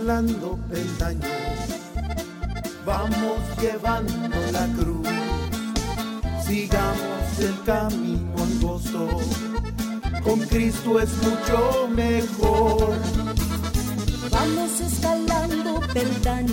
Vamos escalando peldaños, vamos llevando la cruz. Sigamos el camino angosto, con Cristo es mucho mejor. Vamos escalando peldaños,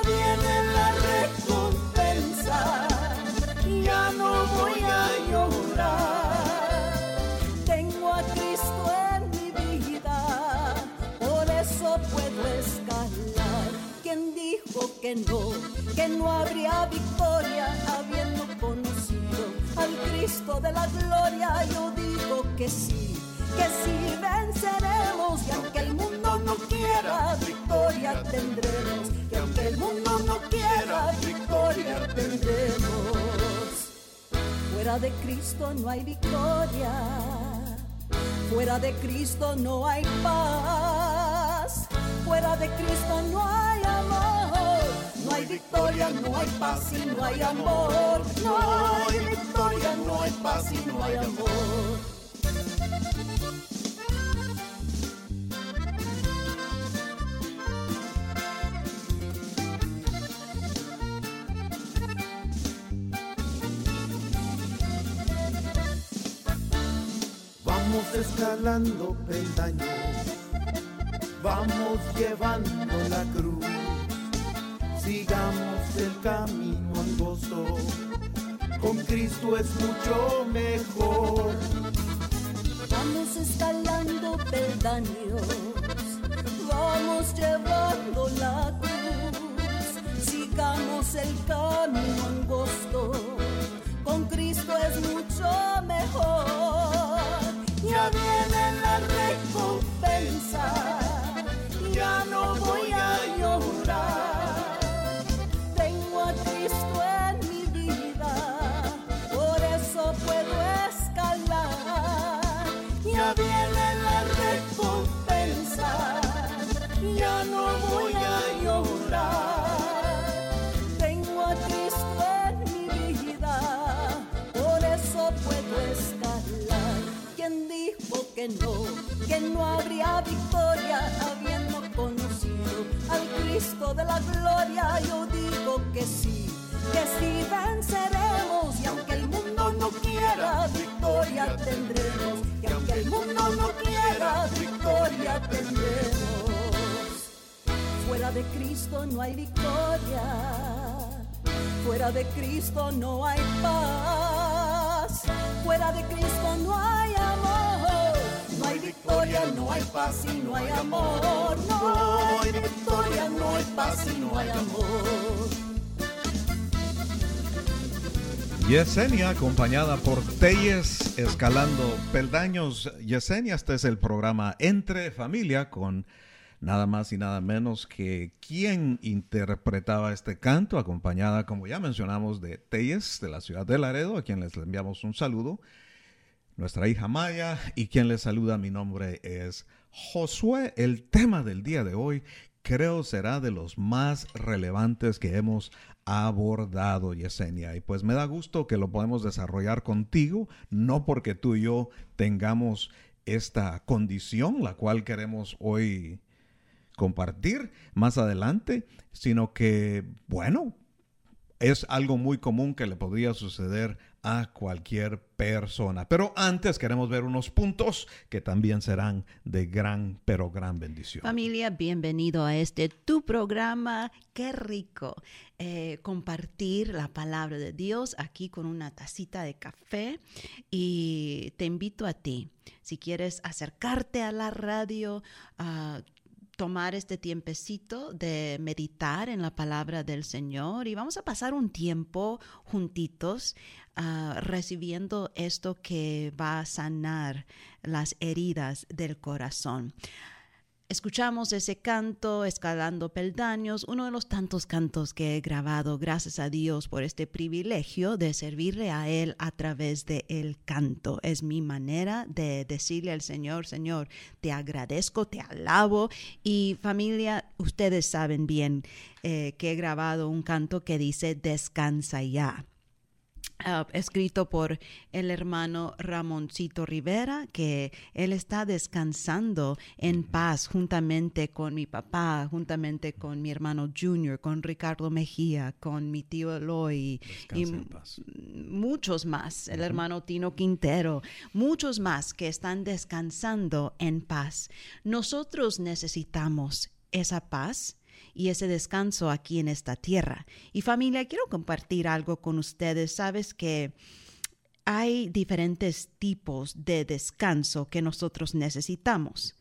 viene la recompensa, ya no voy a llorar. Tengo a Cristo en mi vida, por eso puedo escalar. ¿Quién dijo que no, que no habría victoria habiendo conocido al Cristo de la gloria? Yo digo que sí, que sí venceremos y aunque el mundo no quiera, victoria tendremos. Tendremos. Fuera de Cristo no hay victoria. Fuera de Cristo no hay paz. Fuera de Cristo no hay amor. No hay victoria, no hay paz y no hay amor. No hay victoria, no hay paz y no hay amor. Escalando peldaños, vamos llevando la cruz. Sigamos el camino angosto, con Cristo es mucho mejor. Vamos escalando peldaños, vamos llevando la cruz. Sigamos el camino angosto, con Cristo es mucho mejor. Ya viene la Cristo no hay paz. Fuera de Cristo no hay amor. No hay victoria, no hay paz y no hay amor. No hay victoria, no hay paz y no hay amor. Yesenia, acompañada por Telles, escalando peldaños. Yesenia, este es el programa Entre Familia con nada más y nada menos que quien interpretaba este canto, acompañada, como ya mencionamos, de Telles, de la ciudad de Laredo, a quien les enviamos un saludo. Nuestra hija Maya y quien les saluda, mi nombre es Josué. El tema del día de hoy creo será de los más relevantes que hemos abordado, Yesenia. Y pues me da gusto que lo podemos desarrollar contigo, no porque tú y yo tengamos esta condición, la cual queremos hoy compartir más adelante, sino que, bueno, es algo muy común que le podría suceder a cualquier persona. Pero antes queremos ver unos puntos que también serán de gran, pero gran bendición. Familia, bienvenido a este tu programa. Qué rico eh, compartir la palabra de Dios aquí con una tacita de café. Y te invito a ti, si quieres acercarte a la radio, a tomar este tiempecito de meditar en la palabra del Señor y vamos a pasar un tiempo juntitos uh, recibiendo esto que va a sanar las heridas del corazón. Escuchamos ese canto, Escalando Peldaños, uno de los tantos cantos que he grabado, gracias a Dios por este privilegio de servirle a Él a través de el canto. Es mi manera de decirle al Señor, Señor, te agradezco, te alabo y familia, ustedes saben bien eh, que he grabado un canto que dice, descansa ya. Uh, escrito por el hermano Ramoncito Rivera, que él está descansando en paz juntamente con mi papá, juntamente con mi hermano Junior, con Ricardo Mejía, con mi tío Eloy y muchos más, el hermano Tino Quintero, muchos más que están descansando en paz. Nosotros necesitamos esa paz y ese descanso aquí en esta tierra. Y familia, quiero compartir algo con ustedes. Sabes que hay diferentes tipos de descanso que nosotros necesitamos.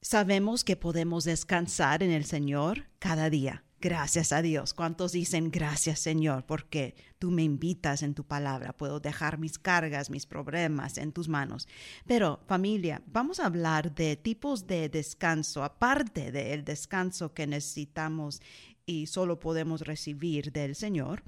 Sabemos que podemos descansar en el Señor cada día. Gracias a Dios. ¿Cuántos dicen gracias Señor? Porque tú me invitas en tu palabra. Puedo dejar mis cargas, mis problemas en tus manos. Pero familia, vamos a hablar de tipos de descanso, aparte del descanso que necesitamos y solo podemos recibir del Señor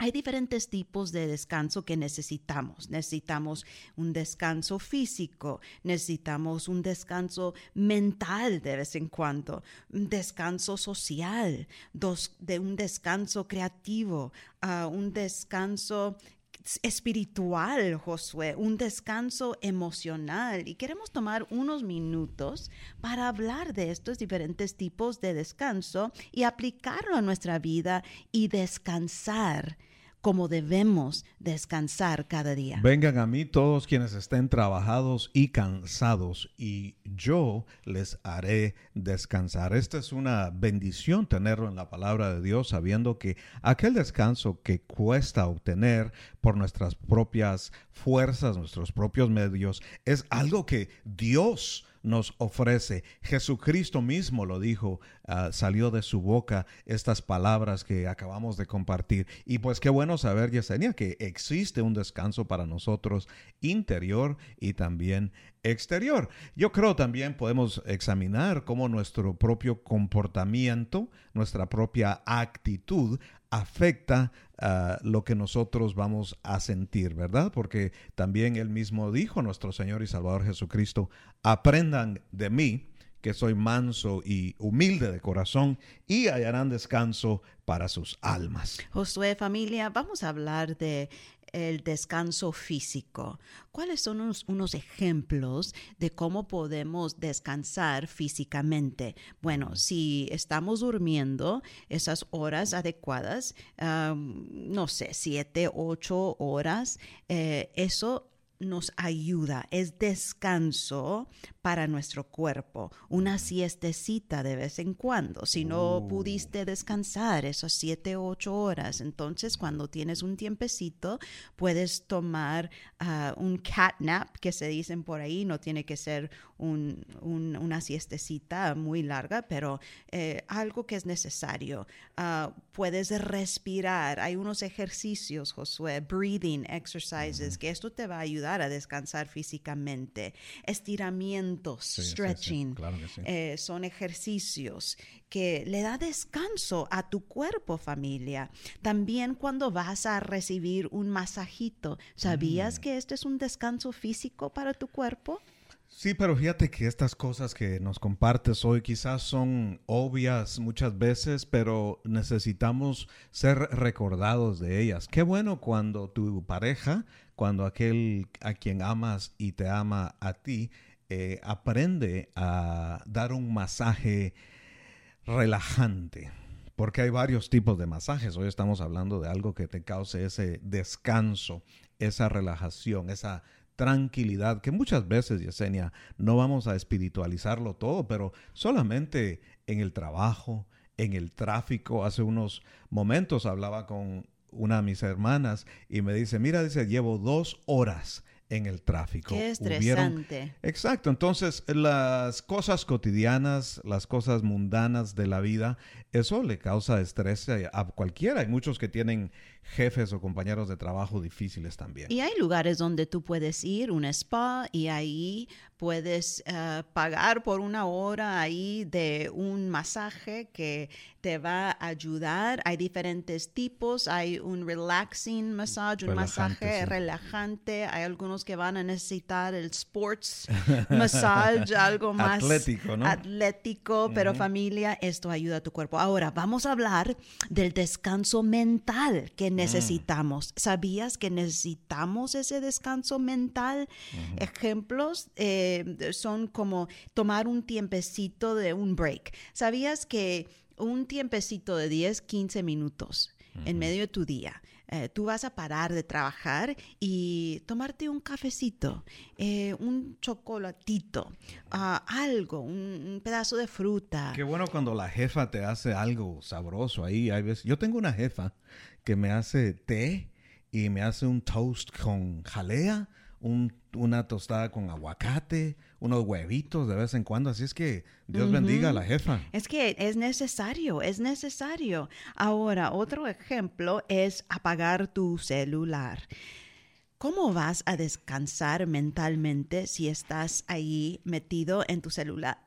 hay diferentes tipos de descanso que necesitamos. Necesitamos un descanso físico, necesitamos un descanso mental de vez en cuando, un descanso social, de un descanso creativo, uh, un descanso espiritual, Josué, un descanso emocional. Y queremos tomar unos minutos para hablar de estos diferentes tipos de descanso y aplicarlo a nuestra vida y descansar como debemos descansar cada día. Vengan a mí todos quienes estén trabajados y cansados, y yo les haré descansar. Esta es una bendición tenerlo en la palabra de Dios, sabiendo que aquel descanso que cuesta obtener por nuestras propias fuerzas, nuestros propios medios, es algo que Dios nos ofrece. Jesucristo mismo lo dijo, ah, salió de su boca estas palabras que acabamos de compartir. Y pues qué bueno saber, Yesenia, que existe un descanso para nosotros interior y también exterior. Yo creo también podemos examinar cómo nuestro propio comportamiento, nuestra propia actitud afecta a lo que nosotros vamos a sentir, ¿verdad? Porque también él mismo dijo, nuestro Señor y Salvador Jesucristo, aprendan de mí, que soy manso y humilde de corazón, y hallarán descanso para sus almas. Josué, familia, vamos a hablar de el descanso físico. ¿Cuáles son unos, ejemplos de cómo podemos descansar físicamente? Bueno, si estamos durmiendo esas horas adecuadas, no sé, siete, ocho horas, eh, eso nos ayuda, es descanso para nuestro cuerpo, una siestecita de vez en cuando. Si no oh. pudiste descansar esas siete o ocho horas, entonces cuando tienes un tiempecito puedes tomar ah, un cat nap que se dicen por ahí, no tiene que ser una siestecita muy larga, pero eh, algo que es necesario. Ah, puedes respirar, hay unos ejercicios, Josué, breathing exercises, que esto te va a ayudar a descansar físicamente. Estiramientos, stretching, eh, son ejercicios que le da descanso a tu cuerpo, familia. También cuando vas a recibir un masajito, ¿sabías mm. que este es un descanso físico para tu cuerpo? Sí, pero fíjate que estas cosas que nos compartes hoy quizás son obvias muchas veces, pero necesitamos ser recordados de ellas. Qué bueno cuando tu pareja, cuando aquel a quien amas y te ama a ti, eh, aprende a dar un masaje relajante. Porque hay varios tipos de masajes. Hoy estamos hablando de algo que te cause ese descanso, esa relajación, esa tranquilidad, que muchas veces, Yesenia, no vamos a espiritualizarlo todo, pero solamente en el trabajo, en el tráfico. Hace unos momentos hablaba con una de mis hermanas y me dice, mira, dice, llevo dos horas en el tráfico. Qué Hubieron- estresante. Exacto, entonces las cosas cotidianas, las cosas mundanas de la vida, eso le causa estrés a cualquiera. Hay muchos que tienen jefes o compañeros de trabajo difíciles también. Y hay lugares donde tú puedes ir, un spa, y ahí puedes eh, pagar por una hora ahí de un masaje que te va a ayudar. Hay diferentes tipos. Hay un relaxing massage, un Relajante, masaje sí. relajante. Hay algunos que van a necesitar el sports massage, algo más Atlético, ¿no? atlético, pero familia, esto ayuda a tu cuerpo. Ahora, vamos a hablar del descanso mental Mm. Que necesitamos. ¿Sabías que necesitamos ese descanso mental? Ejemplos eh, son como tomar un tiempecito de un break. ¿Sabías que un tiempecito de 10, 15 minutos en medio de tu día? eh, tú vas a parar de trabajar y tomarte un cafecito, eh, un chocolatito, ah, algo, un, un pedazo de fruta. Qué bueno cuando la jefa te hace algo sabroso ahí. Hay veces, yo tengo una jefa que me hace té y me hace un toast con jalea, un- una tostada con aguacate, unos huevitos de vez en cuando. Así es que Dios bendiga a la jefa. Es que es necesario, es necesario. Ahora, otro ejemplo es apagar tu celular. ¿Cómo vas a descansar mentalmente si estás ahí metido en tu celular?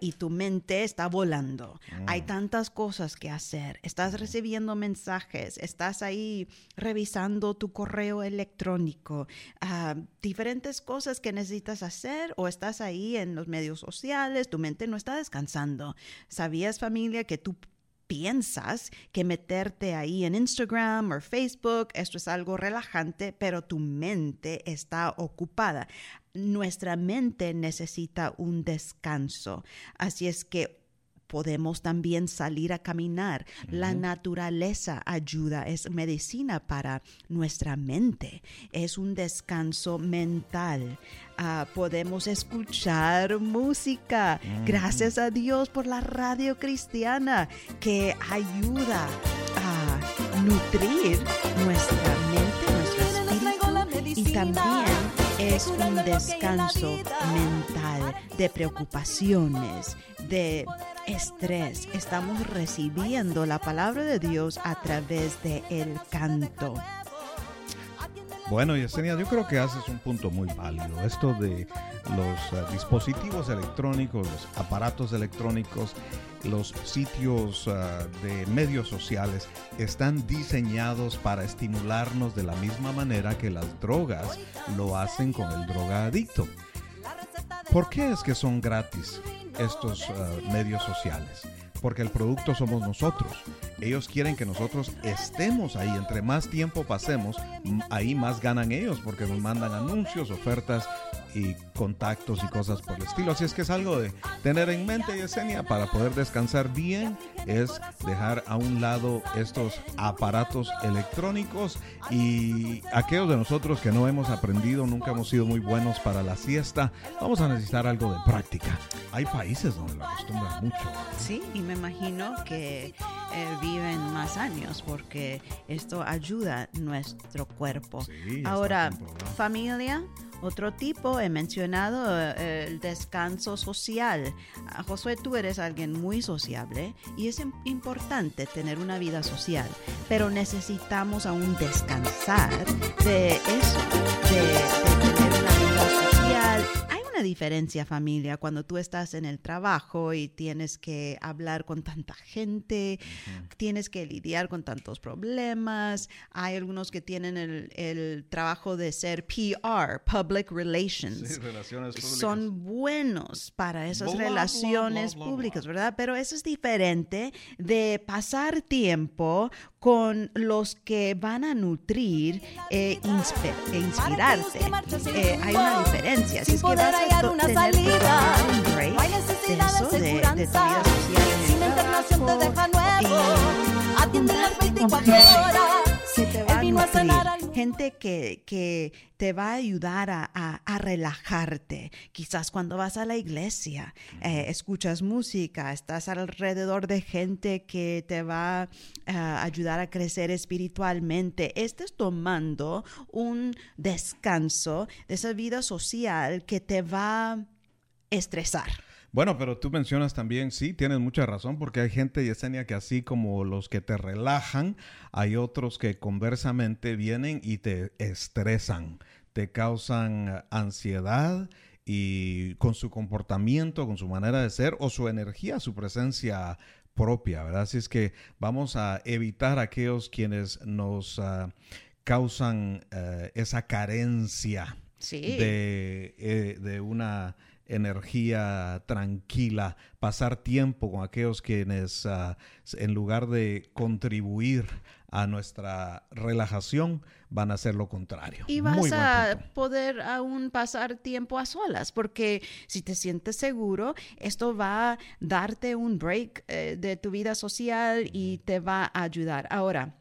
Y tu mente está volando. Hay tantas cosas que hacer. Estás recibiendo mensajes, estás ahí revisando tu correo electrónico, ah, diferentes cosas que necesitas hacer o estás ahí en los medios sociales, tu mente no está descansando. ¿Sabías familia que tú piensas que meterte ahí en Instagram o Facebook, esto es algo relajante, pero tu mente está ocupada. Nuestra mente necesita un descanso. Así es que podemos también salir a caminar. La naturaleza ayuda, es medicina para nuestra mente, es un descanso mental. Ah, podemos escuchar música. Gracias a Dios por la radio cristiana que ayuda a nutrir nuestra mente, nuestro espíritu y también es un descanso mental de preocupaciones, de estrés. Estamos recibiendo la palabra de Dios a través de el canto. Bueno, Yesenia, yo creo que haces un punto muy válido. Esto de los eh, dispositivos electrónicos, los aparatos electrónicos, los sitios eh, de medios sociales están diseñados para estimularnos de la misma manera que las drogas lo hacen con el drogadicto. ¿Por qué es que son gratis estos eh, medios sociales? Porque el producto somos nosotros. Ellos quieren que nosotros estemos ahí. Entre más tiempo pasemos, ahí más ganan ellos porque nos mandan anuncios, ofertas y contactos y cosas por el estilo. Así es que es algo de tener en mente, Yesenia, para poder descansar bien, es dejar a un lado estos aparatos electrónicos y aquellos de nosotros que no hemos aprendido, nunca hemos sido muy buenos para la siesta, vamos a necesitar algo de práctica. Hay países donde lo acostumbran mucho. Sí, y me imagino que eh, viven más años porque esto ayuda nuestro cuerpo. Sí, Ahora, familia, otro tipo, he mencionado eh, el descanso social. Ah, Josué, tú eres alguien muy sociable y es im- importante tener una vida social, pero necesitamos aún descansar de eso, de, una diferencia, familia, cuando tú estás en el trabajo y tienes que hablar con tanta gente, tienes que lidiar con tantos problemas. Hay algunos que tienen el, el trabajo de ser PR, Public Relations. Sí, relaciones públicas. Son buenos para esas relaciones bla, bla, bla. públicas, ¿verdad? Pero eso es diferente de pasar tiempo con los que van a nutrir e inspe- e inspirarte. Eh, hay una diferencia. Así es que vas a to- tener que tomar un break de eso, de, de tu vida social en el trabajo y juntarte con gente que te va a nutrir, gente que, que te va a ayudar a, a- a relajarte. Quizás cuando vas a la iglesia, eh, escuchas música, estás alrededor de gente que te va a ayudar a crecer espiritualmente. Estás tomando un descanso de esa vida social que te va a estresar. Bueno, pero tú mencionas también, sí, tienes mucha razón, porque hay gente, Yesenia, que así como los que te relajan, hay otros que conversamente vienen y te estresan, te causan eh, ansiedad y con su comportamiento, con su manera de ser o su energía, su presencia propia, ¿verdad? Así es que vamos a evitar aquellos quienes nos ah, causan eh, esa carencia Sí. de, eh, de una energía tranquila, pasar tiempo con aquellos quienes ah, en lugar de contribuir a nuestra relajación van a hacer lo contrario. Y vas a poder aún pasar tiempo a solas, porque si te sientes seguro, esto va a darte un break eh, de tu vida social y te va a ayudar. Ahora,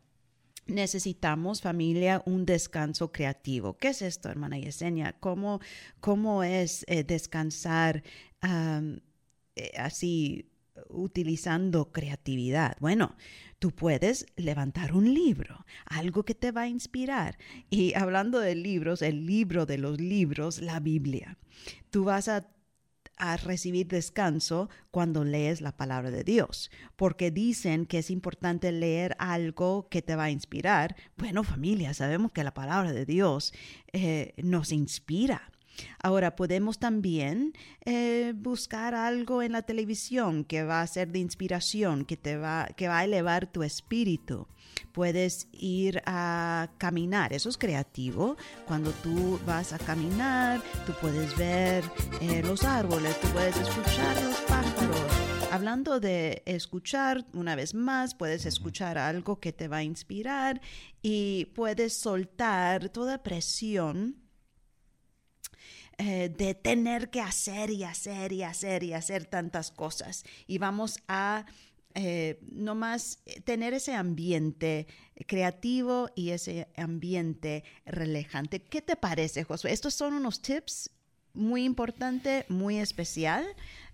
necesitamos familia un descanso creativo. ¿Qué es esto, hermana Yesenia? ¿Cómo, cómo es eh, descansar eh, así utilizando creatividad? Bueno, tú puedes levantar un libro, algo que te va a inspirar. Y hablando de libros, el libro de los libros, la Biblia. Tú vas a a recibir descanso cuando lees la palabra de Dios, porque dicen que es importante leer algo que te va a inspirar. Bueno, familia, sabemos que la palabra de Dios eh, nos inspira. Ahora podemos también eh, buscar algo en la televisión que va a ser de inspiración, que te va, que va a elevar tu espíritu. Puedes ir a caminar, eso es creativo. Cuando tú vas a caminar, tú puedes ver eh, los árboles, tú puedes escuchar los pájaros. Hablando de escuchar, una vez más, puedes escuchar algo que te va a inspirar y puedes soltar toda presión eh, de tener que hacer y hacer y hacer y hacer tantas cosas. Y vamos a eh, nomás tener ese ambiente creativo y ese ambiente relajante. ¿Qué te parece, Josué? Estos son unos tips muy importante, muy especial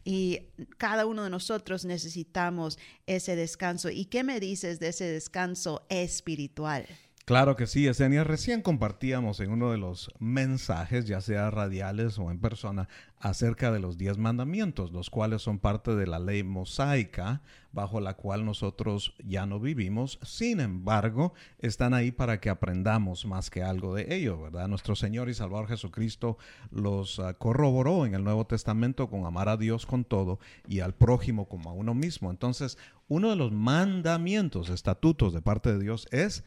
y cada uno de nosotros necesitamos ese descanso. ¿Y qué me dices de ese descanso espiritual? Claro que sí, Esenia. Recién compartíamos en uno de los mensajes, ya sea radiales o en persona, acerca de los diez mandamientos, los cuales son parte de la ley mosaica, bajo la cual nosotros ya no vivimos. Sin embargo, están ahí para que aprendamos más que algo de ello, ¿verdad? Nuestro Señor y Salvador Jesucristo los uh, corroboró en el Nuevo Testamento con amar a Dios con todo y al prójimo como a uno mismo. Entonces, uno de los mandamientos, estatutos de parte de Dios es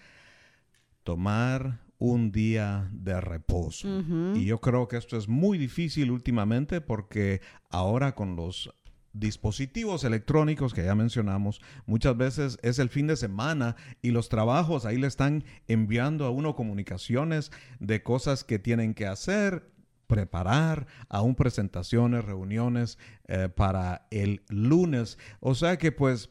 tomar un día de reposo. Uh -huh. Y yo creo que esto es muy difícil últimamente porque ahora con los dispositivos electrónicos que ya mencionamos, muchas veces es el fin de semana y los trabajos ahí le están enviando a uno comunicaciones de cosas que tienen que hacer, preparar aún presentaciones, reuniones eh, para el lunes. O sea que pues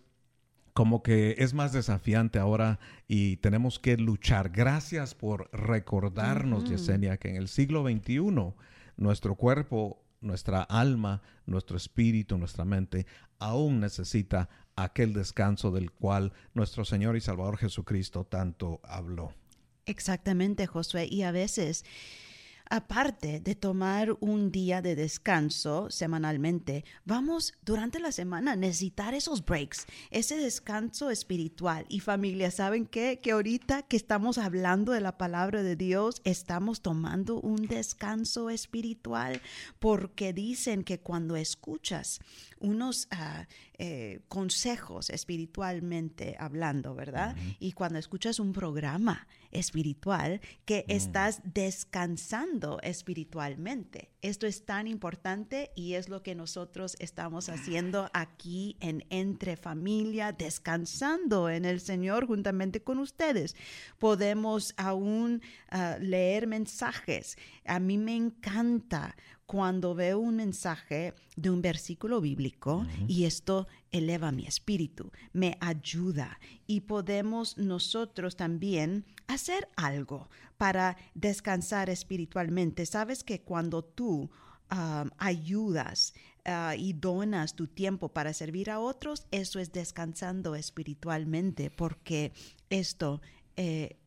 como que es más desafiante ahora y tenemos que luchar. Gracias por recordarnos, uh -huh. Yesenia, que en el siglo XXI nuestro cuerpo, nuestra alma, nuestro espíritu, nuestra mente aún necesita aquel descanso del cual nuestro Señor y Salvador Jesucristo tanto habló. Exactamente, Josué. Y a veces aparte de tomar un día de descanso semanalmente, vamos durante la semana a necesitar esos breaks, ese descanso espiritual. Y familia, ¿saben qué? Que ahorita que estamos hablando de la palabra de Dios, estamos tomando un descanso espiritual porque dicen que cuando escuchas unos uh, eh, consejos espiritualmente hablando, ¿verdad? Uh -huh. Y cuando escuchas un programa espiritual, que uh -huh. estás descansando espiritualmente. Esto es tan importante y es lo que nosotros estamos haciendo aquí en Entre Familia, descansando en el Señor juntamente con ustedes. Podemos aún leer mensajes. A mí me encanta cuando veo un mensaje de un versículo bíblico y esto eleva mi espíritu, me ayuda y podemos nosotros también hacer algo para descansar espiritualmente. Sabes que cuando tú um, ayudas uh, y donas tu tiempo para servir a otros, eso es descansando espiritualmente porque esto... Eh,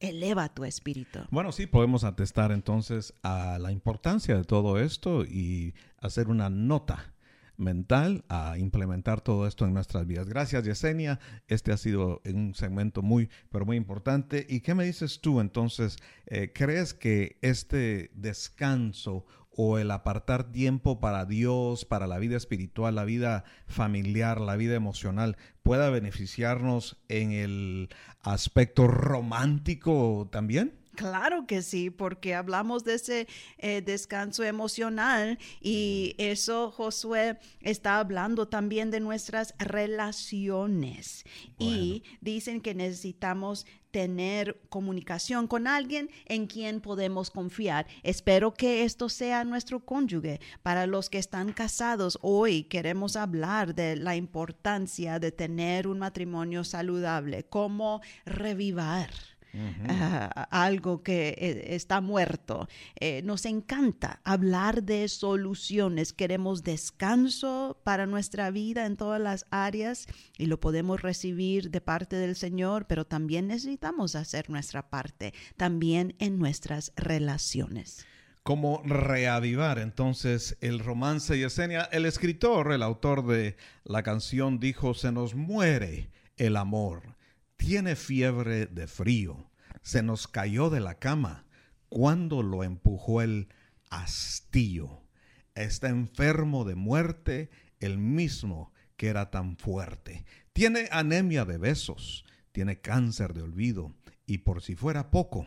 eleva tu espíritu. Bueno, sí, podemos atestar entonces a la importancia de todo esto y hacer una nota mental a implementar todo esto en nuestras vidas. Gracias, Yesenia. Este ha sido un segmento muy, pero muy importante. ¿Y qué me dices tú entonces? Eh, ¿Crees que este descanso o el apartar tiempo para Dios, para la vida espiritual, la vida familiar, la vida emocional, pueda beneficiarnos en el aspecto romántico también? Claro que sí, porque hablamos de ese eh, descanso emocional y eso Josué está hablando también de nuestras relaciones. Y dicen que necesitamos tener comunicación con alguien en quien podemos confiar. Espero que esto sea nuestro cónyuge. Para los que están casados, hoy queremos hablar de la importancia de tener un matrimonio saludable, cómo revivar algo que eh, está muerto. Eh, nos encanta hablar de soluciones. Queremos descanso para nuestra vida en todas las áreas y lo podemos recibir de parte del Señor, pero también necesitamos hacer nuestra parte, también en nuestras relaciones. ¿Cómo reavivar entonces el romance Yesenia? El escritor, el autor de la canción dijo, se nos muere el amor tiene fiebre de frío, se nos cayó de la cama cuando lo empujó el hastío. Está enfermo de muerte el mismo que era tan fuerte. Tiene anemia de besos, tiene cáncer de olvido y por si fuera poco,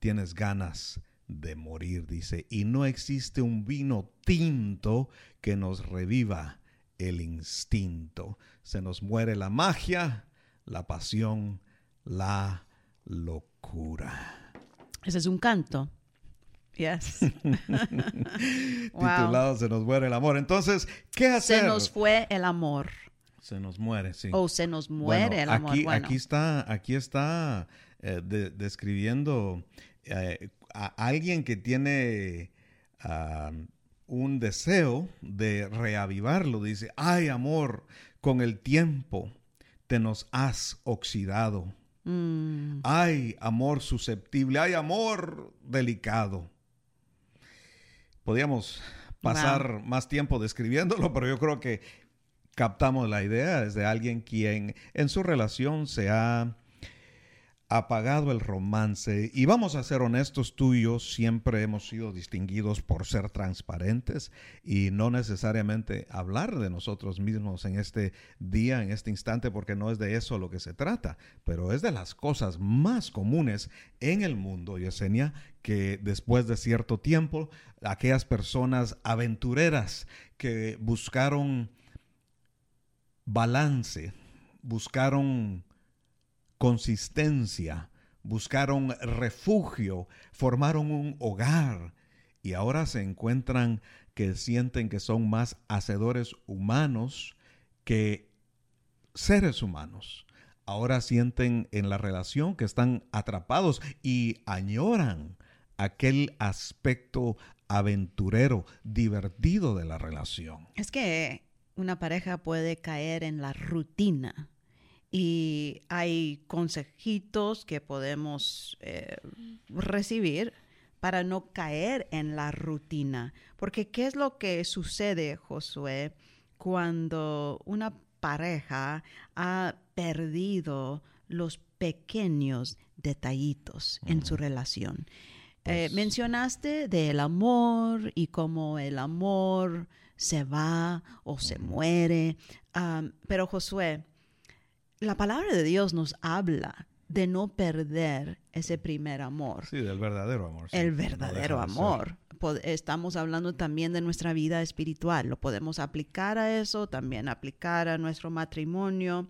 tienes ganas de morir, dice, y no existe un vino tinto que nos reviva el instinto. Se nos muere la magia, la pasión, la locura. Ese es un canto. Yes. Titulado Se nos muere el amor. Entonces, ¿qué hacer? Se nos fue el amor. Se nos muere, sí. O se nos muere el amor. Aquí, aquí está, aquí está eh, describiendo eh, a alguien que tiene ah, un deseo de reavivarlo. Dice, ay amor, con el tiempo te nos has oxidado. Mm. Ay, amor susceptible, hay amor delicado. Podríamos pasar más tiempo describiéndolo, pero yo creo que captamos la idea desde alguien quien en su relación se ha apagado el romance. Y vamos a ser honestos, tú y yo siempre hemos sido distinguidos por ser transparentes y no necesariamente hablar de nosotros mismos en este día, en este instante, porque no es de eso lo que se trata, pero es de las cosas más comunes en el mundo, Yesenia, que después de cierto tiempo, aquellas personas aventureras que buscaron balance, buscaron consistencia, buscaron refugio, formaron un hogar y ahora se encuentran que sienten que son más hacedores humanos que seres humanos. Ahora sienten en la relación que están atrapados y añoran aquel aspecto aventurero, divertido de la relación. Es que una pareja puede caer en la rutina y hay consejitos que podemos eh, recibir para no caer en la rutina. Porque ¿qué es lo que sucede, Josué, cuando una pareja ha perdido los pequeños detallitos en su relación? Eh, pues mencionaste del amor y cómo el amor se va o se muere, pero Josué, la palabra de Dios nos habla de no perder ese primer amor. Sí, del verdadero amor. El verdadero amor. Estamos hablando también de nuestra vida espiritual. Lo podemos aplicar a eso, también aplicar a nuestro matrimonio.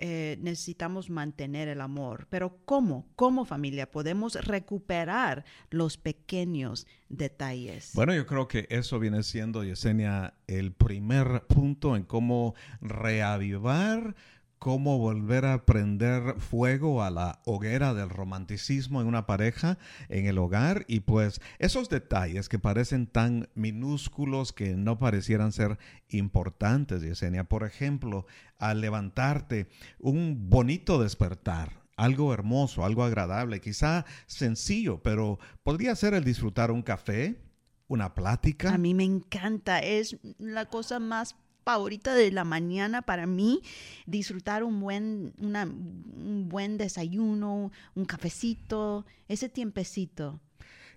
eh, necesitamos mantener el amor. Pero ¿cómo? ¿Cómo familia podemos recuperar los pequeños detalles? Bueno, yo creo que eso viene siendo, Yesenia, el primer punto en cómo reavivar cómo volver a prender fuego a la hoguera del romanticismo en una pareja, en el hogar, y pues esos detalles que parecen tan minúsculos que no parecieran ser importantes, Yesenia. Por ejemplo, al levantarte, un bonito despertar, algo hermoso, algo agradable, quizá sencillo, pero podría ser el disfrutar un café, una plática. A mí me encanta, es la cosa más favorita de la mañana para mí, disfrutar un buen, un buen desayuno, un cafecito, ese tiempecito.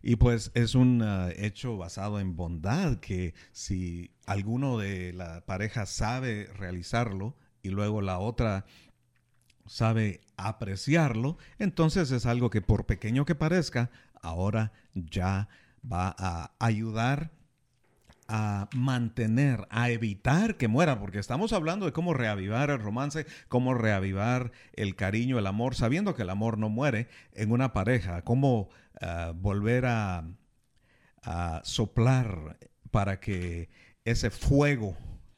Y pues es un uh, hecho basado en bondad que si alguno de la pareja sabe realizarlo y luego la otra sabe apreciarlo, entonces es algo que por pequeño que parezca, ahora ya va a ayudar a mantener, a evitar que muera, porque estamos hablando de cómo reavivar el romance, cómo reavivar el cariño, el amor, sabiendo que el amor no muere en una pareja, cómo ah, volver a, a soplar para que ese fuego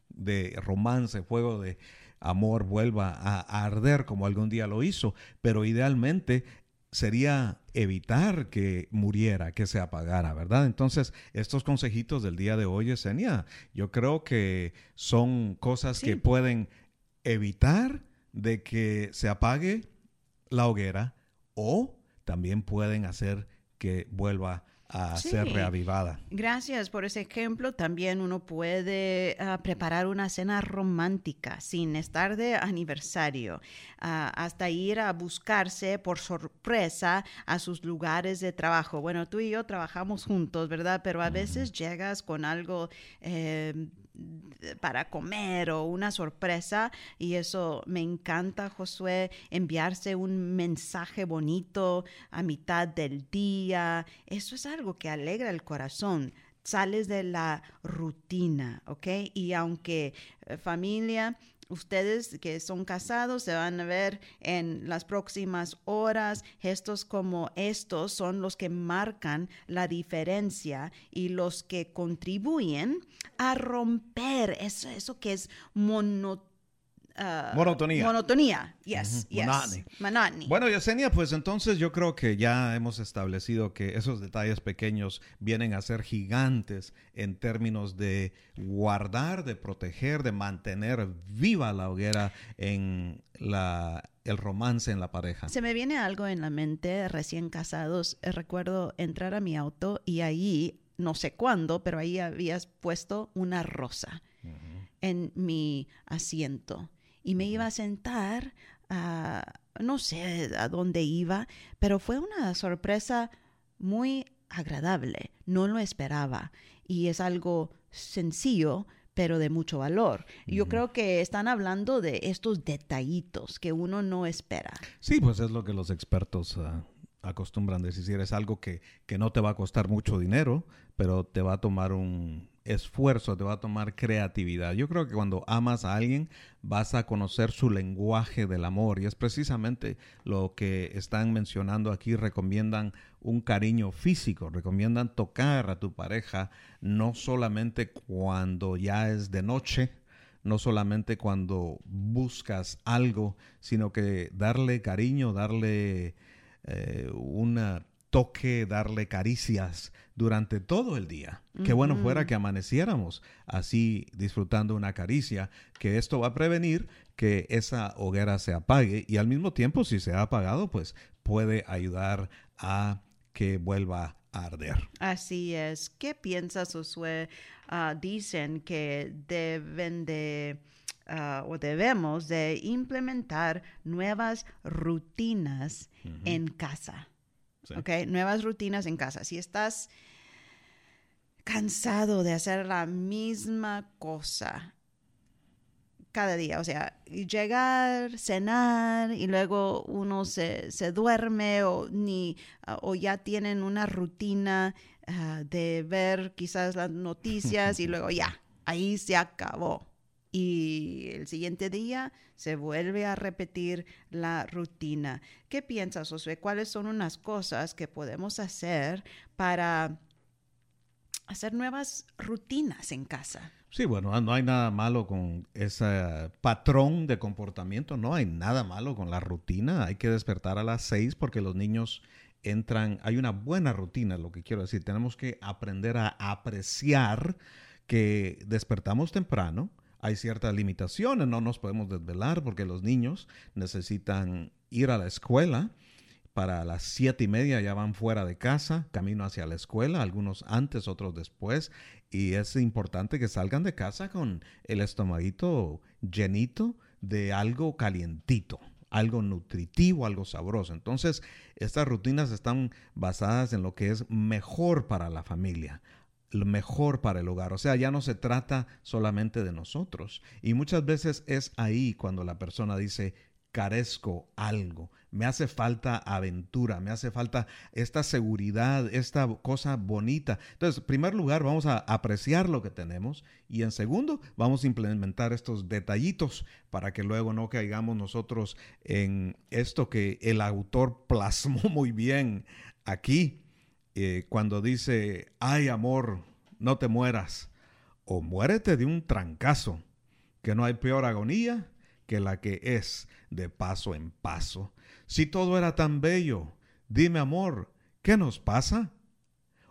de romance, fuego de amor vuelva a arder como algún día lo hizo, pero idealmente sería evitar que muriera, que se apagara, ¿verdad? Entonces, estos consejitos del día de hoy, Esenia, yo creo que son cosas que pueden evitar de que se apague la hoguera o también pueden hacer que vuelva a ser reavivada. Gracias por ese ejemplo. También uno puede ah, preparar una cena romántica sin estar de aniversario, ah, hasta ir a buscarse por sorpresa a sus lugares de trabajo. Bueno, tú y yo trabajamos juntos, ¿verdad? Pero a veces llegas con algo... Eh, para comer o una sorpresa y eso me encanta Josué enviarse un mensaje bonito a mitad del día eso es algo que alegra el corazón sales de la rutina, ¿ok? Y aunque eh, familia, ustedes que son casados se van a ver en las próximas horas. Gestos como estos son los que marcan la diferencia y los que contribuyen a romper eso, eso que es monótono Uh, monotonía. Monotonía, yes, yes. Bueno, Yesenia, pues entonces yo creo que ya hemos establecido que esos detalles pequeños vienen a ser gigantes en términos de guardar, de proteger, de mantener viva la hoguera en la el romance en la pareja. Se me viene algo en la mente, recién casados, eh, recuerdo entrar a mi auto y ahí, no sé cuándo, pero ahí habías puesto una rosa en mi asiento y me iba a sentar, a, no sé a dónde iba, pero fue una sorpresa muy agradable, no lo esperaba y es algo sencillo, pero de mucho valor. Yo creo que están hablando de estos detallitos que uno no espera. Sí, pues es lo que los expertos uh, acostumbran decir. Es algo que, que no te va a costar mucho dinero, pero te va a tomar un, esfuerzo, te va a tomar creatividad. Yo creo que cuando amas a alguien vas a conocer su lenguaje del amor y es precisamente lo que están mencionando aquí. Recomiendan un cariño físico, recomiendan tocar a tu pareja no solamente cuando ya es de noche, no solamente cuando buscas algo, sino que darle cariño, darle eh, una toque, darle caricias durante todo el día. Qué bueno fuera que amaneciéramos así disfrutando una caricia, que esto va a prevenir que esa hoguera se apague y al mismo tiempo si se ha apagado, pues puede ayudar a que vuelva a arder. Así es. ¿Qué piensas, Josué? Ah, dicen que deben de... Ah, o debemos de implementar nuevas rutinas en casa. Nuevas rutinas en casa. Si estás cansado de hacer la misma cosa cada día, o sea, llegar, cenar y luego uno se, duerme o, ni, o ya tienen una rutina ah, de ver quizás las noticias y luego ya, ahí se acabó. Y el siguiente día se vuelve a repetir la rutina. ¿Qué piensas, Josué? ¿Cuáles son unas cosas que podemos hacer para hacer nuevas rutinas en casa? Sí, bueno, no hay nada malo con ese patrón de comportamiento, no hay nada malo con la rutina. Hay que despertar a las seis porque los niños entran, hay una buena rutina, lo que quiero decir. Tenemos que aprender a apreciar que despertamos temprano. Hay ciertas limitaciones, no nos podemos desvelar porque los niños necesitan ir a la escuela. Para las siete y media ya van fuera de casa, camino hacia la escuela, algunos antes, otros después, y es importante que salgan de casa con el estomaguito llenito de algo calientito, algo nutritivo, algo sabroso. Entonces, estas rutinas están basadas en lo que es mejor para la familia mejor para el hogar. O sea, ya no se trata solamente de nosotros. Y muchas veces es ahí cuando la persona dice, carezco algo, me hace falta aventura, me hace falta esta seguridad, esta cosa bonita. Entonces, en primer lugar, vamos a apreciar lo que tenemos y en segundo, vamos a implementar estos detallitos para que luego no caigamos nosotros en esto que el autor plasmó muy bien aquí, eh, cuando dice, ay amor, no te mueras, o muérete de un trancazo, que no hay peor agonía que la que es de paso en paso. Si todo era tan bello, dime amor, ¿qué nos pasa?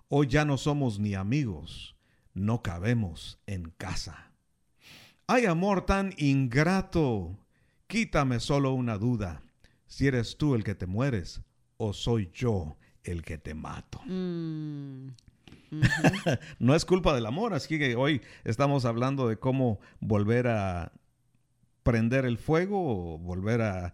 Hoy ya no somos ni amigos, no cabemos en casa. Ay amor tan ingrato, quítame solo una duda, si eres tú el que te mueres o soy yo el que te mato. Mm. no es culpa del amor, así que hoy estamos hablando de cómo volver a prender el fuego volver a,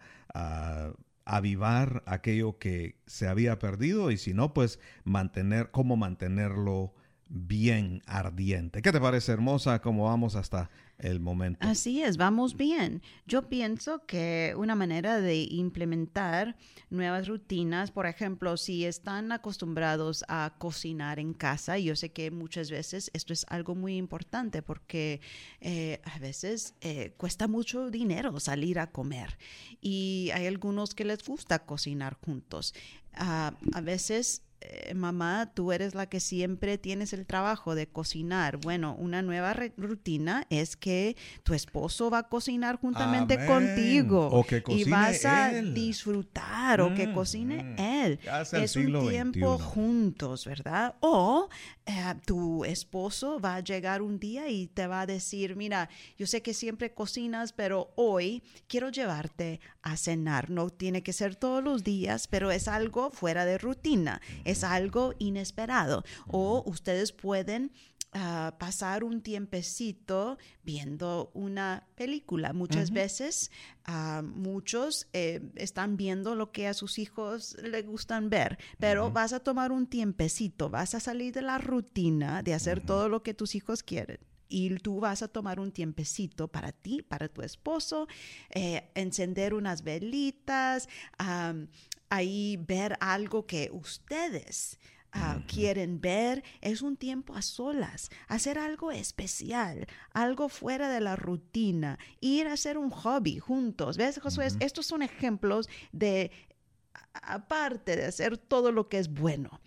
avivar aquello que se había perdido y si no, pues mantener, cómo mantenerlo bien ardiente. ¿Qué te parece, hermosa? ¿Cómo vamos hasta el momento? Así es, vamos bien. Yo pienso que una manera de implementar nuevas rutinas, por ejemplo, si están acostumbrados a cocinar en casa, yo sé que muchas veces esto es algo muy importante porque eh, a veces eh, cuesta mucho dinero salir a comer y hay algunos que les gusta cocinar juntos. Ah, a veces eh, mamá, tú eres la que siempre tienes el trabajo de cocinar. Bueno, una nueva rutina es que tu esposo va a cocinar juntamente contigo o que y vas a disfrutar o que mm, cocine mm. él. Es un tiempo juntos, ¿verdad? O eh, tu esposo va a llegar un día y te va a decir, mira, yo sé que siempre cocinas, pero hoy quiero llevarte a cenar. No tiene que ser todos los días, pero es algo fuera de rutina es algo inesperado. O ustedes pueden ah, pasar un tiempecito viendo una película. Muchas veces ah, muchos eh, están viendo lo que a sus hijos les gustan ver, pero vas a tomar un tiempecito, vas a salir de la rutina de hacer todo lo que tus hijos quieren y tú vas a tomar un tiempecito para ti, para tu esposo, eh, encender unas velitas, ahí ver algo que ustedes ah, quieren ver, es un tiempo a solas, hacer algo especial, algo fuera de la rutina, ir a hacer un hobby juntos. ¿Ves, Josué? Estos son ejemplos de aparte de hacer todo lo que es bueno,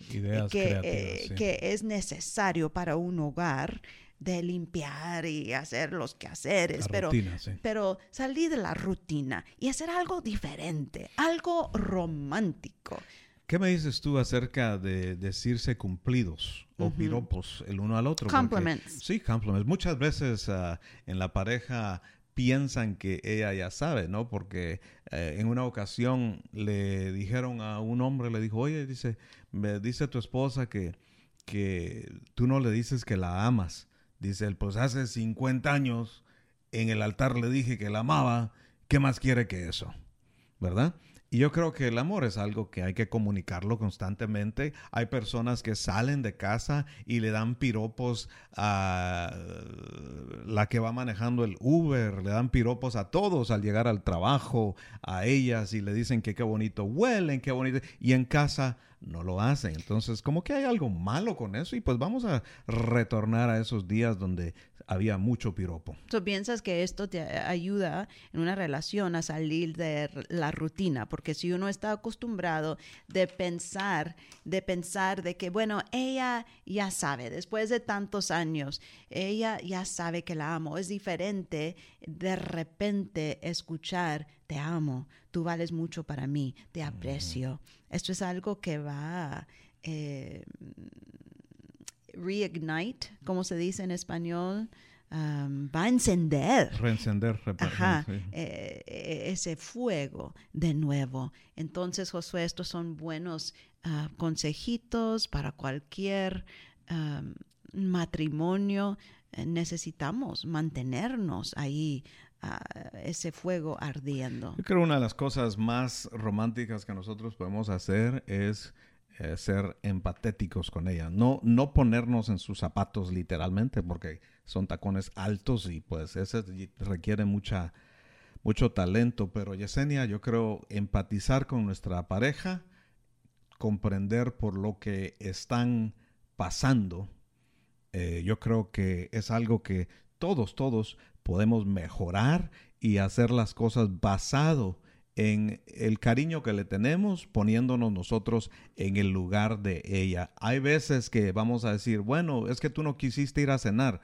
que, eh, que es necesario para un hogar, de limpiar y hacer los quehaceres, pero, pero salir de la rutina y hacer algo diferente, algo romántico. ¿Qué me dices tú acerca de decirse cumplidos o piropos el uno al otro? Compliments. sí, compliments. Muchas veces ah, en la pareja piensan que ella ya sabe, ¿no? Porque eh, en una ocasión le dijeron a un hombre, le dijo, oye, dice, me dice tu esposa que, que tú no le dices que la amas. Dice él, pues hace 50 años en el altar le dije que la amaba, ¿qué más quiere que eso? ¿Verdad? Y yo creo que el amor es algo que hay que comunicarlo constantemente. Hay personas que salen de casa y le dan piropos a la que va manejando el Uber, le dan piropos a todos al llegar al trabajo, a ellas y le dicen que qué bonito huelen, qué bonito. Y en casa no lo hacen. Entonces, como que hay algo malo con eso y pues vamos a retornar a esos días donde había mucho piropo. ¿Tú piensas que esto te ayuda en una relación a salir de la rutina? Porque si uno está acostumbrado de pensar, de pensar de que, bueno, ella ya sabe, después de tantos años, ella ya sabe que la amo. Es diferente de repente escuchar, te amo, tú vales mucho para mí, te aprecio. Esto es algo que va... Eh, reignite, como se dice en español, um, va a encender. Reencender, Ajá, eh, eh, ese fuego de nuevo. Entonces, Josué, estos son buenos uh, consejitos para cualquier um, matrimonio. Eh, necesitamos mantenernos ahí, uh, ese fuego ardiendo. Yo creo que una de las cosas más románticas que nosotros podemos hacer es eh, ser empatéticos con ella. No, no ponernos en sus zapatos literalmente, porque son tacones altos y pues ese requiere mucho talento. Pero Yesenia, yo creo empatizar con nuestra pareja, comprender por lo que están pasando, eh, yo creo que es algo que todos, todos podemos mejorar y hacer las cosas basado en el cariño que le tenemos, poniéndonos nosotros en el lugar de ella. Hay veces que vamos a decir, bueno, es que tú no quisiste ir a cenar.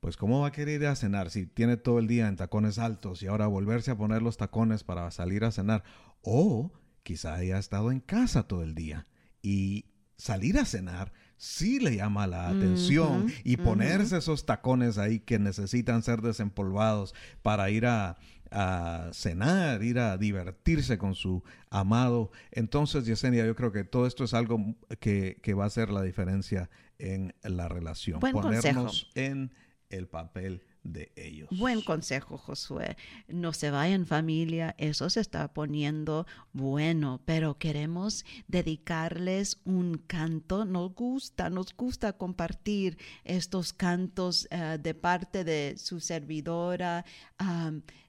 Pues ¿cómo va a querer ir a cenar si tiene todo el día en tacones altos y ahora volverse a poner los tacones para salir a cenar? O quizá haya estado en casa todo el día y salir a cenar sí le llama la atención y ponerse esos tacones ahí que necesitan ser desempolvados para ir a, a cenar, ir a divertirse con su amado. Entonces, Yesenia, yo creo que todo esto es algo que, que va a hacer la diferencia en la relación. Ponernos en el papel de ellos. Buen consejo, Josué. No se vayan familia, eso se está poniendo bueno, pero queremos dedicarles un canto. Nos gusta, nos gusta compartir estos cantos eh, de parte de su servidora.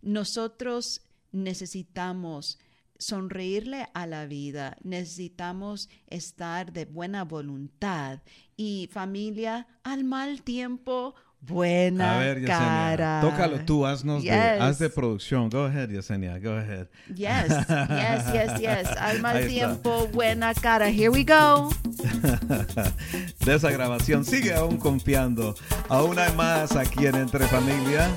nosotros necesitamos sonreírle a la vida, necesitamos estar de buena voluntad y familia al mal tiempo buena a ver, Yesenia, cara. Tócalo tú, haznos de, haz de producción. Go ahead, Yesenia, go ahead. Yes, yes, yes, yes. Al mal tiempo, buena cara. Here we go. de esa grabación, sigue aún confiando. Aún hay más aquí en Entre Familia.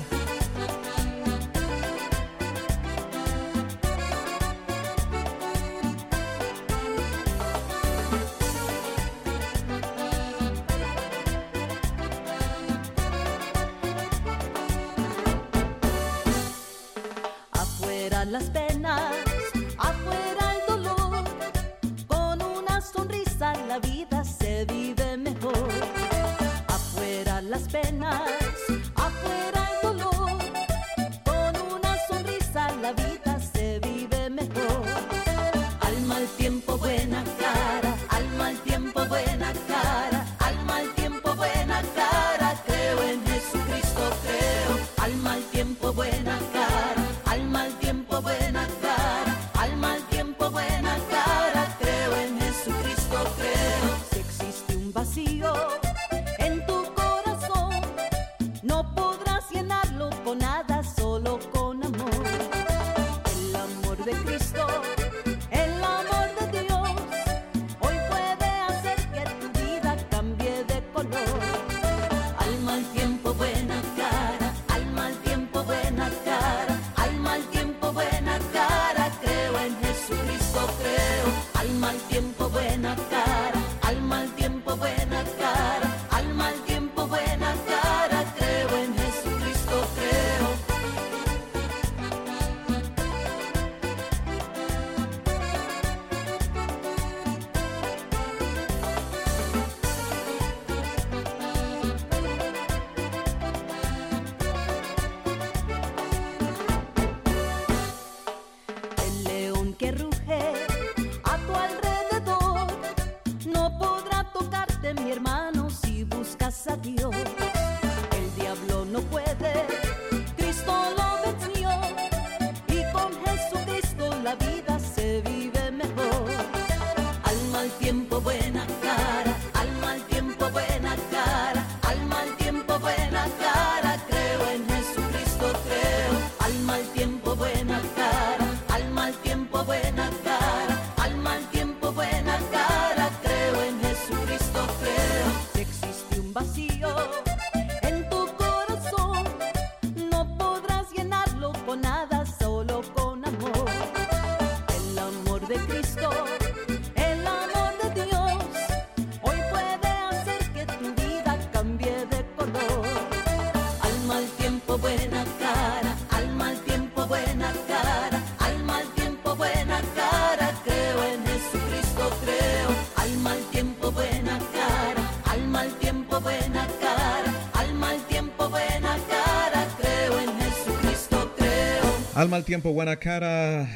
Al mal tiempo, buena cara.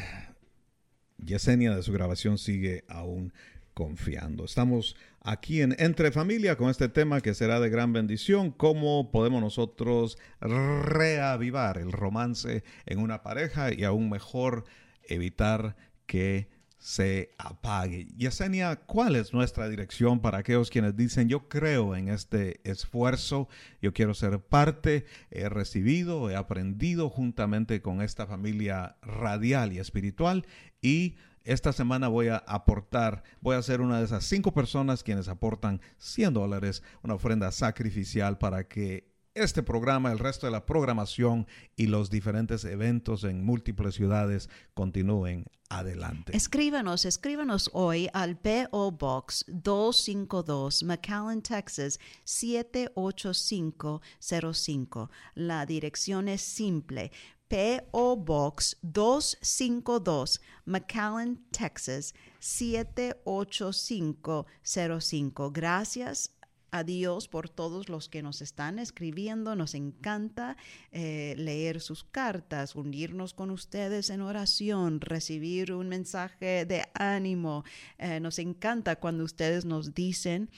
Yesenia de su grabación sigue aún confiando. Estamos aquí en Entre Familia con este tema que será de gran bendición. ¿Cómo podemos nosotros reavivar el romance en una pareja y aún mejor evitar que se apague. Yesenia, ¿cuál es nuestra dirección para aquellos quienes dicen yo creo en este esfuerzo, yo quiero ser parte, he recibido, he aprendido juntamente con esta familia radial y espiritual y esta semana voy a aportar, voy a ser una de esas cinco personas quienes aportan 100 dólares, una ofrenda sacrificial para que este programa, el resto de la programación y los diferentes eventos en múltiples ciudades continúen adelante. Escríbanos, escríbanos hoy al PO Box 252 McAllen, Texas 78505. La dirección es simple. PO Box 252 McAllen, Texas 78505. Gracias a Dios por todos los que nos están escribiendo. Nos encanta eh, leer sus cartas, unirnos con ustedes en oración, recibir un mensaje de ánimo. Eh, nos encanta cuando ustedes nos dicen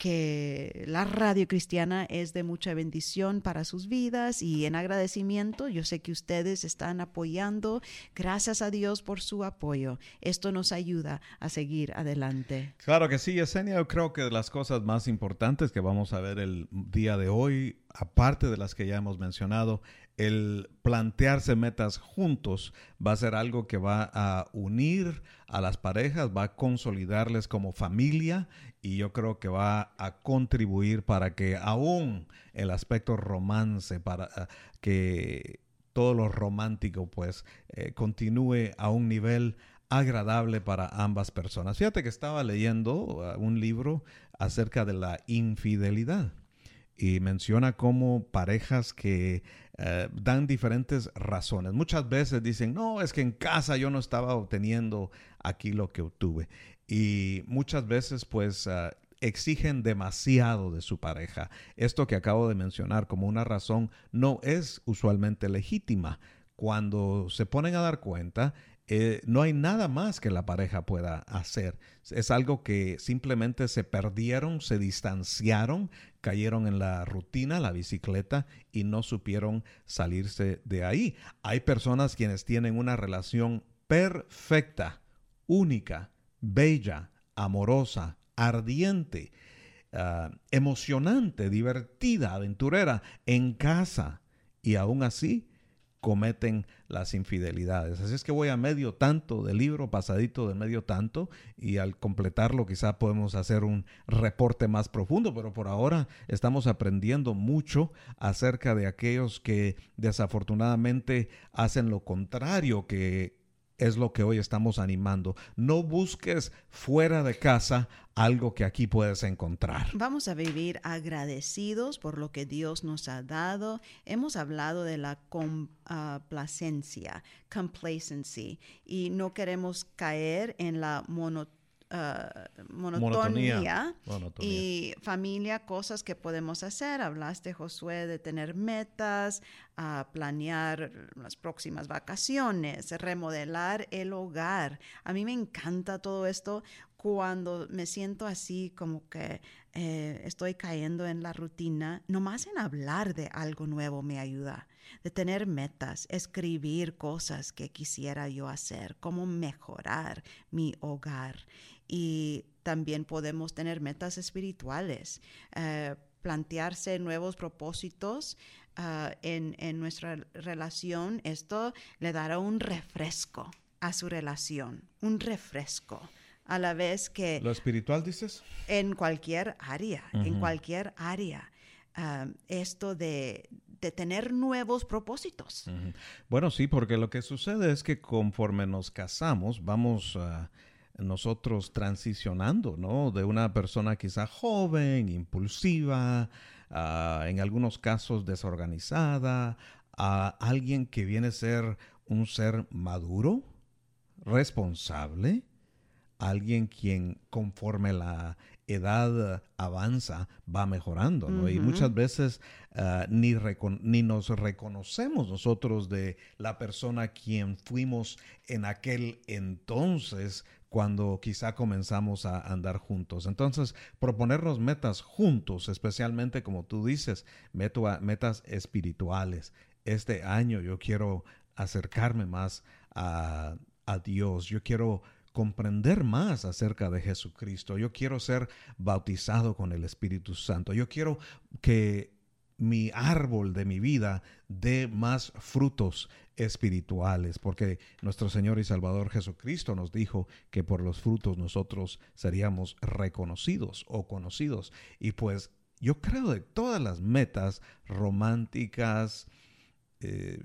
que la radio cristiana es de mucha bendición para sus vidas y en agradecimiento yo sé que ustedes están apoyando. Gracias a Dios por su apoyo. Esto nos ayuda a seguir adelante. Claro que sí, Yesenia. Yo creo que las cosas más importantes que vamos a ver el día de hoy, aparte de las que ya hemos mencionado, el plantearse metas juntos va a ser algo que va a unir a las parejas, va a consolidarles como familia y yo creo que va a contribuir para que aún el aspecto romance, para eh, que todo lo romántico pues eh, continúe a un nivel agradable para ambas personas. Fíjate que estaba leyendo uh, un libro acerca de la infidelidad y menciona cómo parejas que eh, dan diferentes razones. Muchas veces dicen, no, es que en casa yo no estaba obteniendo aquí lo que obtuve. Y muchas veces pues ah, exigen demasiado de su pareja. Esto que acabo de mencionar como una razón no es usualmente legítima. Cuando se ponen a dar cuenta, eh, no hay nada más que la pareja pueda hacer. Es algo que simplemente se perdieron, se distanciaron, cayeron en la rutina, la bicicleta y no supieron salirse de ahí. Hay personas quienes tienen una relación perfecta, única, bella, amorosa, ardiente, ah, emocionante, divertida, aventurera en casa y aún así cometen las infidelidades. Así es que voy a medio tanto del libro, pasadito de medio tanto, y al completarlo quizá podemos hacer un reporte más profundo, pero por ahora estamos aprendiendo mucho acerca de aquellos que desafortunadamente hacen lo contrario, que es lo que hoy estamos animando. No busques fuera de casa algo que aquí puedes encontrar. Vamos a vivir agradecidos por lo que Dios nos ha dado. Hemos hablado de la complacencia, complacency, y no queremos caer en la monotonía Uh, monotonía, y familia, cosas que podemos hacer. Hablaste, Josué, de tener metas, uh, planear las próximas vacaciones, remodelar el hogar. A mí me encanta todo esto cuando me siento así como que eh, estoy cayendo en la rutina. Nomás en hablar de algo nuevo me ayuda de tener metas, escribir cosas que quisiera yo hacer, cómo mejorar mi hogar y también podemos tener metas espirituales, eh, plantearse nuevos propósitos ah, en, en nuestra relación. Esto le dará un refresco a su relación, un refresco a la vez que... ¿Lo espiritual dices? En cualquier área, en cualquier área. Ah, esto de, de, tener nuevos propósitos. Bueno, sí, porque lo que sucede es que conforme nos casamos, vamos a nosotros transicionando, ¿no? De una persona quizá joven, impulsiva, en algunos casos desorganizada, a alguien que viene a ser un ser maduro, responsable, alguien quien conforme la edad avanza va mejorando, ¿no? Y muchas veces ah, ni, ni nos reconocemos nosotros de la persona quien fuimos en aquel entonces cuando quizá comenzamos a andar juntos. Entonces, proponernos metas juntos, especialmente como tú dices, metas espirituales. Este año yo quiero acercarme más a, a Dios, yo quiero comprender más acerca de Jesucristo. Yo quiero ser bautizado con el Espíritu Santo. Yo quiero que mi árbol de mi vida dé más frutos espirituales, porque nuestro Señor y Salvador Jesucristo nos dijo que por los frutos nosotros seríamos reconocidos o conocidos. Y pues yo creo de todas las metas románticas, eh,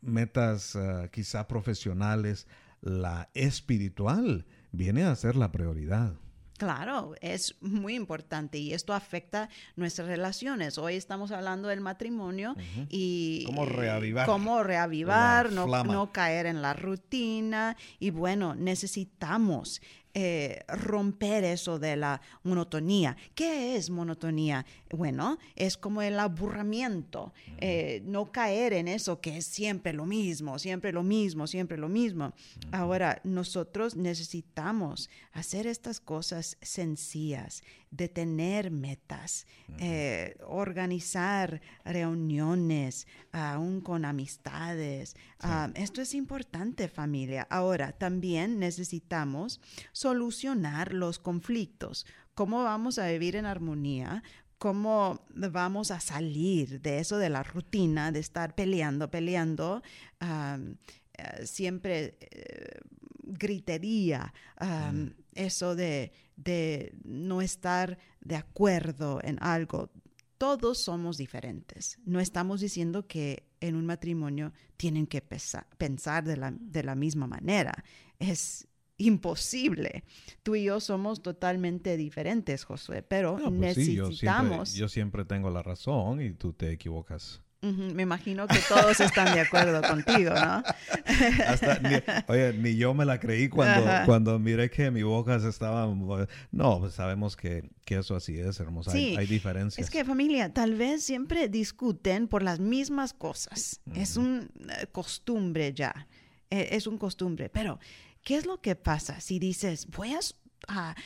metas ah, quizá profesionales, la espiritual viene a ser la prioridad. Claro, es muy importante y esto afecta nuestras relaciones. Hoy estamos hablando del matrimonio y cómo reavivar, cómo reavivar no, no, caer en la rutina y bueno, necesitamos eh, romper eso de la monotonía. ¿Qué es monotonía? Bueno, es como el aburrimiento, eh, no caer en eso que es siempre lo mismo, siempre lo mismo, siempre lo mismo. Ahora, nosotros necesitamos hacer estas cosas sencillas, de tener metas, eh, organizar reuniones, aún con amistades. Ah, esto es importante, familia. Ahora, también necesitamos solucionar los conflictos. ¿Cómo vamos a vivir en armonía? ¿Cómo vamos a salir de eso, de la rutina, de estar peleando, peleando? Eh, siempre eh, gritería, mm. Eso de, de no estar de acuerdo en algo. Todos somos diferentes. No estamos diciendo que en un matrimonio tienen que pensar de la, de la misma manera. Es imposible. Tú y yo somos totalmente diferentes, Josué, pero necesitamos... yo siempre tengo la razón y tú te equivocas. Me imagino que todos están de acuerdo contigo, ¿no? oye, ni yo me la creí cuando, cuando miré que mi boca se estaba... No, pues sabemos que, eso así es, hermosa. hay, diferencias. Es que familia, tal vez siempre discuten por las mismas cosas. Es una eh, costumbre ya. E, es un costumbre. Pero, ¿qué es lo que pasa si dices, voy a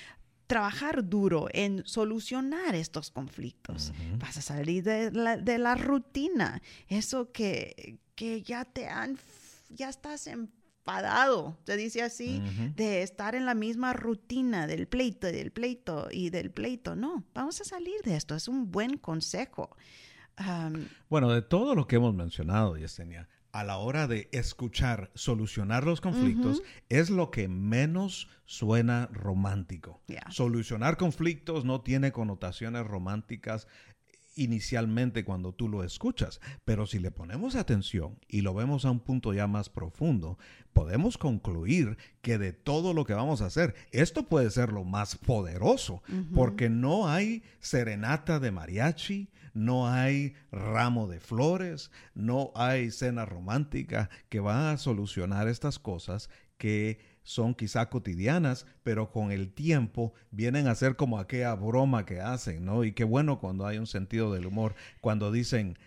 trabajar duro en solucionar estos conflictos. Vas a salir de la, rutina, eso que, que, ya te han, ya estás enfadado, se dice así, de estar en la misma rutina del pleito, del pleito y del pleito. No, vamos a salir de esto, es un buen consejo. bueno, de todo lo que hemos mencionado, Yesenia, a la hora de escuchar, solucionar los conflictos, es lo que menos suena romántico. Solucionar conflictos no tiene connotaciones románticas inicialmente cuando tú lo escuchas, pero si le ponemos atención y lo vemos a un punto ya más profundo, podemos concluir que de todo lo que vamos a hacer, esto puede ser lo más poderoso, porque no hay serenata de mariachi, no hay ramo de flores, no hay cena romántica que va a solucionar estas cosas que son quizá cotidianas, pero con el tiempo vienen a ser como aquella broma que hacen, ¿no? Y qué bueno cuando hay un sentido del humor, cuando dicen,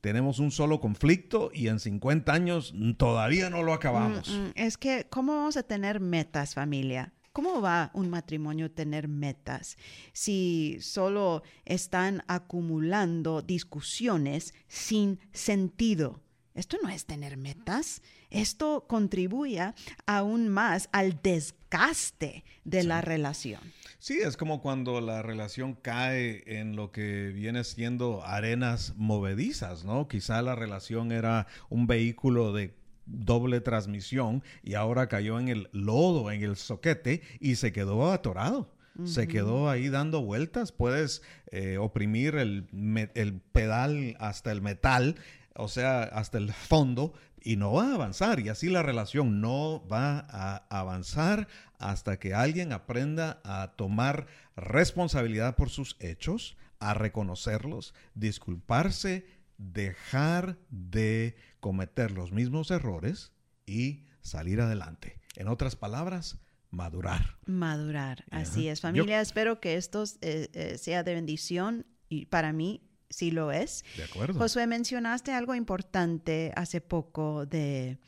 tenemos un solo conflicto y en 50 años todavía no lo acabamos. Mm, mm, es que, ¿cómo vamos a tener metas, familia? ¿Cómo va un matrimonio tener metas si solo están acumulando discusiones sin sentido? Esto no es tener metas. Esto contribuye aún más al desgaste de la relación. Sí, es como cuando la relación cae en lo que viene siendo arenas movedizas, ¿no? Quizá la relación era un vehículo de doble transmisión y ahora cayó en el lodo, en el soquete y se quedó atorado. Se quedó ahí dando vueltas. Puedes eh, oprimir el, el, pedal hasta el metal, o sea, hasta el fondo, y no va a avanzar. Y así la relación no va a avanzar hasta que alguien aprenda a tomar responsabilidad por sus hechos, a reconocerlos, disculparse, dejar de cometer los mismos errores y salir adelante. En otras palabras, madurar. Madurar, así es. Familia, espero que esto eh, eh, sea de bendición y para mí sí lo es. De acuerdo. Josué, mencionaste algo importante hace poco de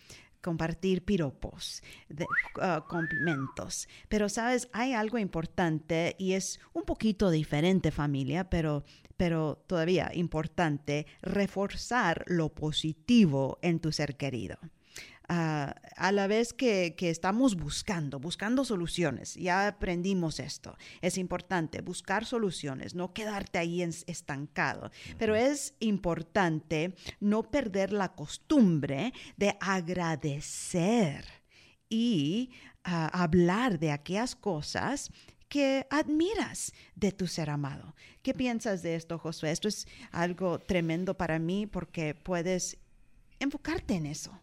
compartir piropos, de, uh. Pero, ¿sabes? Hay algo importante y es un poquito diferente, familia, pero, pero todavía importante, reforzar lo positivo en tu ser querido. A la vez que, estamos buscando, buscando soluciones. Ya aprendimos esto. Es importante buscar soluciones, no quedarte ahí estancado. Pero es importante no perder la costumbre de agradecer y ah, hablar de aquellas cosas que admiras de tu ser amado. ¿Qué piensas de esto, Josué? Esto es algo tremendo para mí porque puedes enfocarte en eso.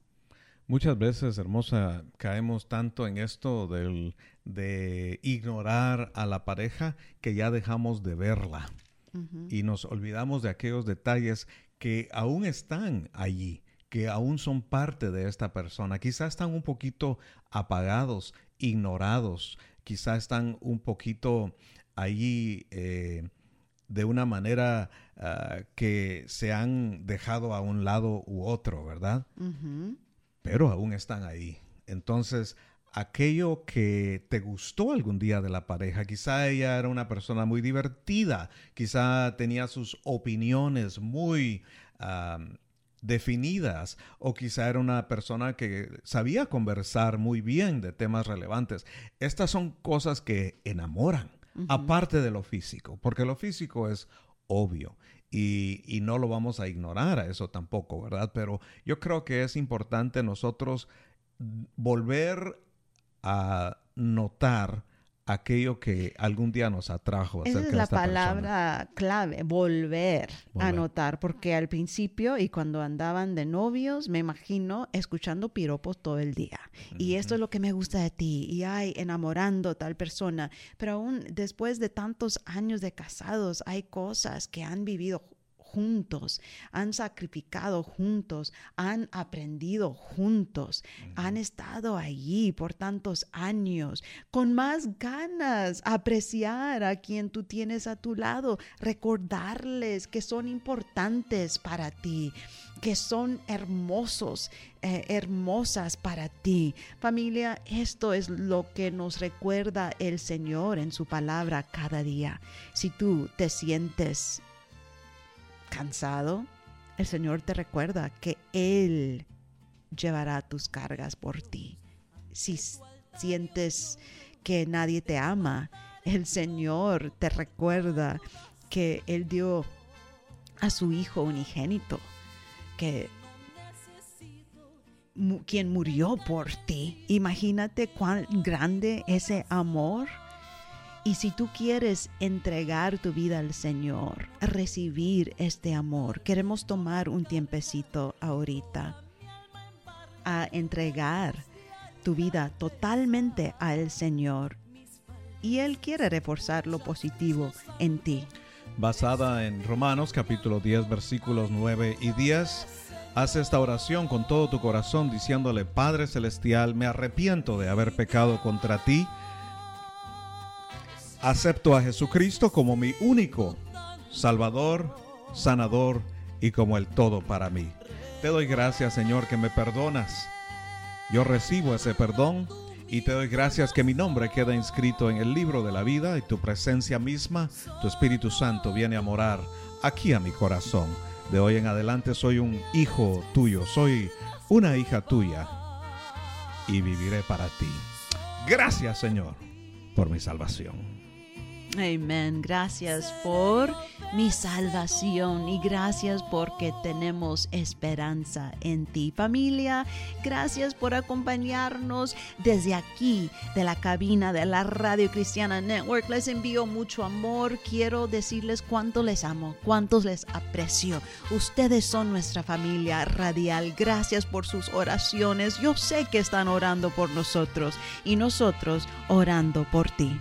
Muchas veces, hermosa, caemos tanto en esto del, de ignorar a la pareja que ya dejamos de verla y nos olvidamos de aquellos detalles que aún están allí, que aún son parte de esta persona. Quizás están un poquito apagados, ignorados, quizás están un poquito allí eh, de una manera ah, que se han dejado a un lado u otro, ¿verdad? Pero aún están ahí. Entonces, aquello que te gustó algún día de la pareja, quizá ella era una persona muy divertida, quizá tenía sus opiniones muy definidas, o quizá era una persona que sabía conversar muy bien de temas relevantes. Estas son cosas que enamoran, aparte de lo físico, porque lo físico es obvio y, no lo vamos a ignorar a eso tampoco, ¿verdad? Pero yo creo que es importante nosotros volver a notar aquello que algún día nos atrajo. Esa es la palabra clave, volver, a notar, porque al principio y cuando andaban de novios, me imagino escuchando piropos todo el día. Y esto es lo que me gusta de ti, y ay, enamorando a tal persona. Pero aún después de tantos años de casados, hay cosas que han vivido juntos, han sacrificado juntos, han aprendido juntos, han estado allí por tantos años, con más ganas, apreciar a quien tú tienes a tu lado, recordarles que son importantes para ti que son hermosos, eh, hermosas para ti. Familia, esto es lo que nos recuerda el Señor en su palabra cada día. Si tú te sientes cansado, el Señor te recuerda que Él llevará tus cargas por ti. Si sientes que nadie te ama, el Señor te recuerda que Él dio a su Hijo unigénito, que quien murió por ti. Imagínate cuán grande ese amor y si tú quieres entregar tu vida al Señor, recibir este amor, queremos tomar un tiempecito ahorita a entregar tu vida totalmente al Señor. Y Él quiere reforzar lo positivo en ti. Basada en Romanos capítulo 10 versículos 9 y 10. Haz esta oración con todo tu corazón diciéndole, Padre Celestial, me arrepiento de haber pecado contra ti Acepto a Jesucristo como mi único Salvador, sanador y como el todo para mí. Te doy gracias, Señor, que me perdonas. Yo recibo ese perdón y te doy gracias que mi nombre queda inscrito en el libro de la vida y tu presencia misma, tu Espíritu Santo, viene a morar aquí a mi corazón. De hoy en adelante soy un hijo tuyo, soy una hija tuya y viviré para ti. Gracias, Señor, por mi salvación. Amén. Gracias por mi salvación y gracias porque tenemos esperanza en ti. Familia, gracias por acompañarnos desde aquí, de la cabina de la Radio Cristiana Network. Les envío mucho amor. Quiero decirles cuánto les amo, cuántos les aprecio. Ustedes son nuestra familia radial. Gracias por sus oraciones. Yo sé que están orando por nosotros y nosotros orando por ti.